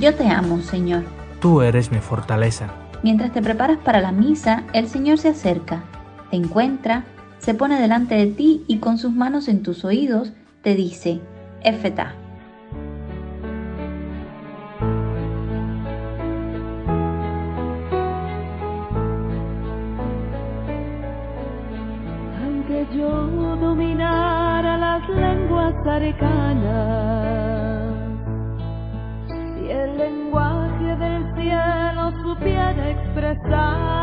Yo te amo, Señor. Tú eres mi fortaleza. Mientras te preparas para la misa, el Señor se acerca, te encuentra, se pone delante de ti y con sus manos en tus oídos te dice, Efeta. Lenguas arcanas, el lenguaje del cielo supiera expresar,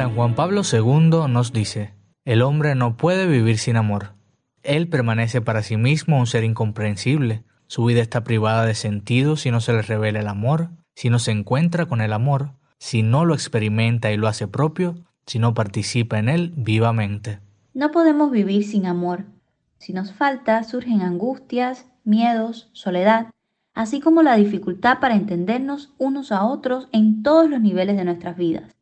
San Juan Pablo II nos dice, el hombre no puede vivir sin amor. Él permanece para sí mismo un ser incomprensible. Su vida está privada de sentido si no se le revela el amor, si no se encuentra con el amor, si no lo experimenta y lo hace propio, si no participa en él vivamente. No podemos vivir sin amor. Si nos falta, surgen angustias, miedos, soledad, así como la dificultad para entendernos unos a otros en todos los niveles de nuestras vidas.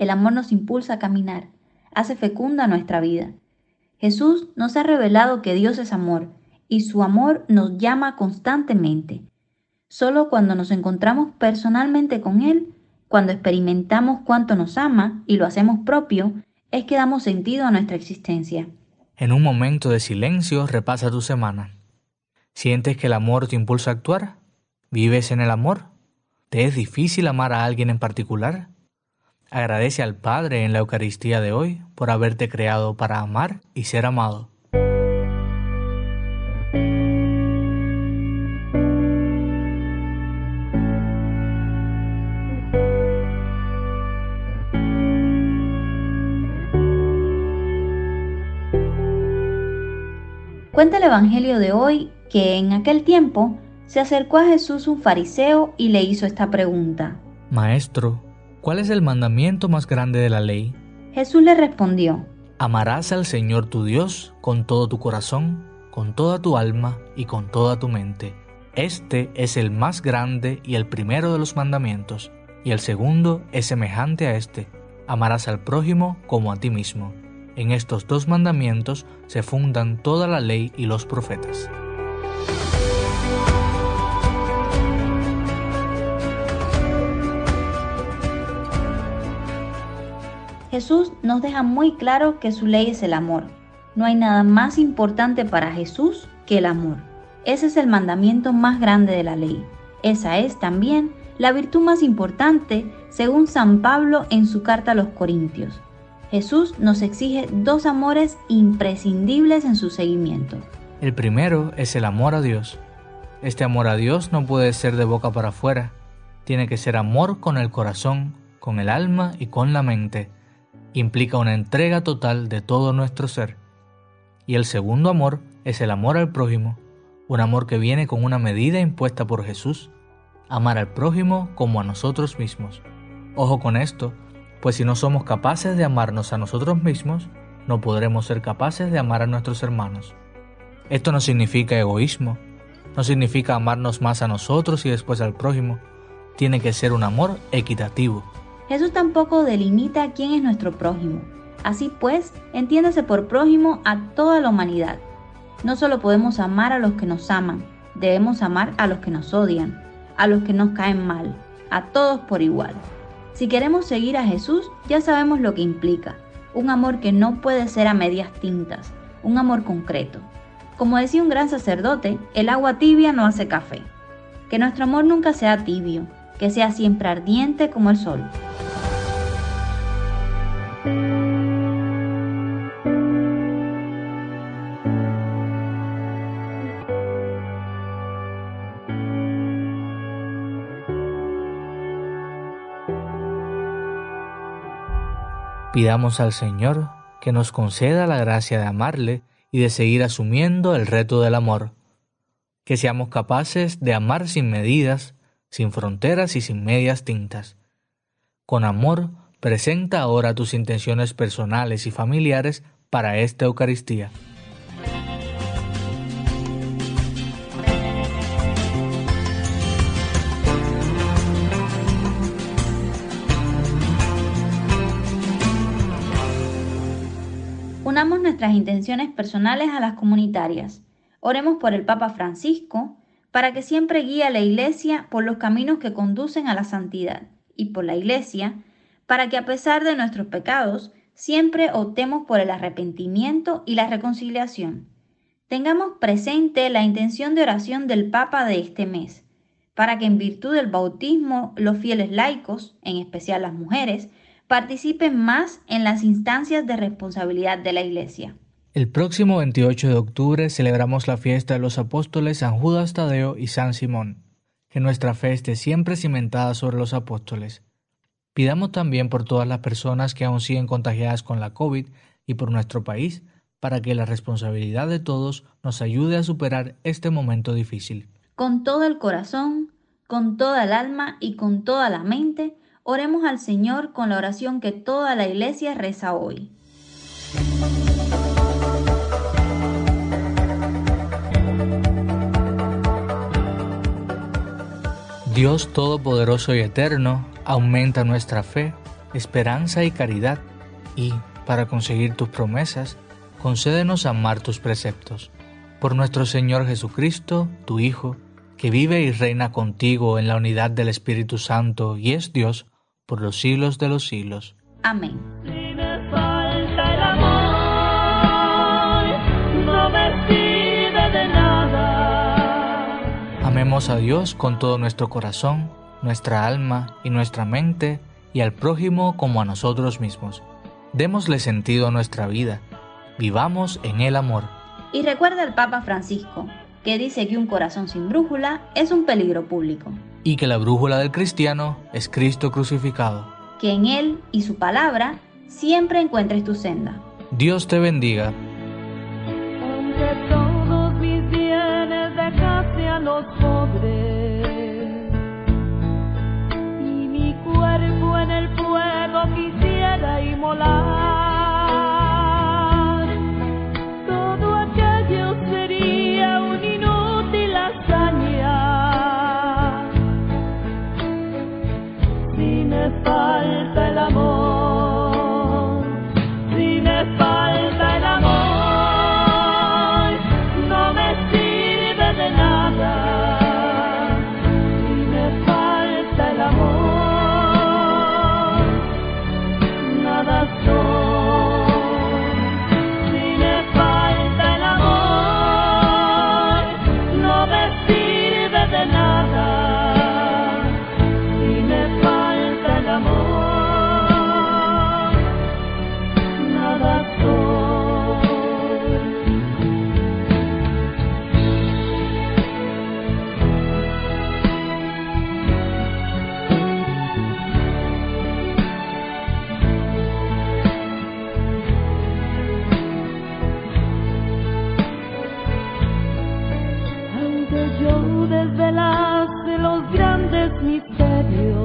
El amor nos impulsa a caminar, hace fecunda nuestra vida. Jesús nos ha revelado que Dios es amor y su amor nos llama constantemente. Solo cuando nos encontramos personalmente con Él, cuando experimentamos cuánto nos ama y lo hacemos propio, es que damos sentido a nuestra existencia. En un momento de silencio repasa tu semana. ¿Sientes que el amor te impulsa a actuar? ¿Vives en el amor? ¿Te es difícil amar a alguien en particular? Agradece al Padre en la Eucaristía de hoy por haberte creado para amar y ser amado. Cuenta el Evangelio de hoy que en aquel tiempo se acercó a Jesús un fariseo y le hizo esta pregunta. Maestro, ¿cuál es el mandamiento más grande de la ley? Jesús le respondió, Amarás al Señor tu Dios con todo tu corazón, con toda tu alma y con toda tu mente. Este es el más grande y el primero de los mandamientos, y el segundo es semejante a este. Amarás al prójimo como a ti mismo. En estos dos mandamientos se fundan toda la ley y los profetas. Jesús nos deja muy claro que su ley es el amor. No hay nada más importante para Jesús que el amor. Ese es el mandamiento más grande de la ley. Esa es también la virtud más importante según San Pablo en su carta a los Corintios. Jesús nos exige dos amores imprescindibles en su seguimiento. El primero es el amor a Dios. Este amor a Dios no puede ser de boca para afuera. Tiene que ser amor con el corazón, con el alma y con la mente. Implica una entrega total de todo nuestro ser. Y el segundo amor es el amor al prójimo, un amor que viene con una medida impuesta por Jesús, amar al prójimo como a nosotros mismos. Ojo con esto, pues si no somos capaces de amarnos a nosotros mismos, no podremos ser capaces de amar a nuestros hermanos. Esto no significa egoísmo, no significa amarnos más a nosotros y después al prójimo, tiene que ser un amor equitativo. Jesús tampoco delimita quién es nuestro prójimo. Así pues, entiéndase por prójimo a toda la humanidad. No solo podemos amar a los que nos aman, debemos amar a los que nos odian, a los que nos caen mal, a todos por igual. Si queremos seguir a Jesús, ya sabemos lo que implica. Un amor que no puede ser a medias tintas, un amor concreto. Como decía un gran sacerdote, el agua tibia no hace café. Que nuestro amor nunca sea tibio, que sea siempre ardiente como el sol. Pidamos al Señor que nos conceda la gracia de amarle y de seguir asumiendo el reto del amor. Que seamos capaces de amar sin medidas, sin fronteras y sin medias tintas. Con amor, presenta ahora tus intenciones personales y familiares para esta Eucaristía. Unamos nuestras intenciones personales a las comunitarias. Oremos por el Papa Francisco, para que siempre guíe a la Iglesia por los caminos que conducen a la santidad, y por la Iglesia, para que a pesar de nuestros pecados, siempre optemos por el arrepentimiento y la reconciliación. Tengamos presente la intención de oración del Papa de este mes, para que en virtud del bautismo los fieles laicos, en especial las mujeres, participen más en las instancias de responsabilidad de la Iglesia. El próximo 28 de octubre celebramos la fiesta de los apóstoles San Judas Tadeo y San Simón. Que nuestra fe esté siempre cimentada sobre los apóstoles. Pidamos también por todas las personas que aún siguen contagiadas con la COVID y por nuestro país, para que la responsabilidad de todos nos ayude a superar este momento difícil. Con todo el corazón, con toda el alma y con toda la mente, Oremos al Señor con la oración que toda la iglesia reza hoy. Dios Todopoderoso y Eterno, aumenta nuestra fe, esperanza y caridad, y, para conseguir tus promesas, concédenos amar tus preceptos. Por nuestro Señor Jesucristo, tu Hijo, que vive y reina contigo en la unidad del Espíritu Santo y es Dios, por los siglos de los siglos. Amén. Amemos a Dios con todo nuestro corazón, nuestra alma y nuestra mente, y al prójimo como a nosotros mismos. Démosle sentido a nuestra vida. Vivamos en el amor. Y recuerda el Papa Francisco, que dice que un corazón sin brújula es un peligro público y que la brújula del cristiano es Cristo crucificado. Que en Él y su palabra siempre encuentres tu senda. Dios te bendiga. queda inmolada. Quisiera inmolar. falta el amor.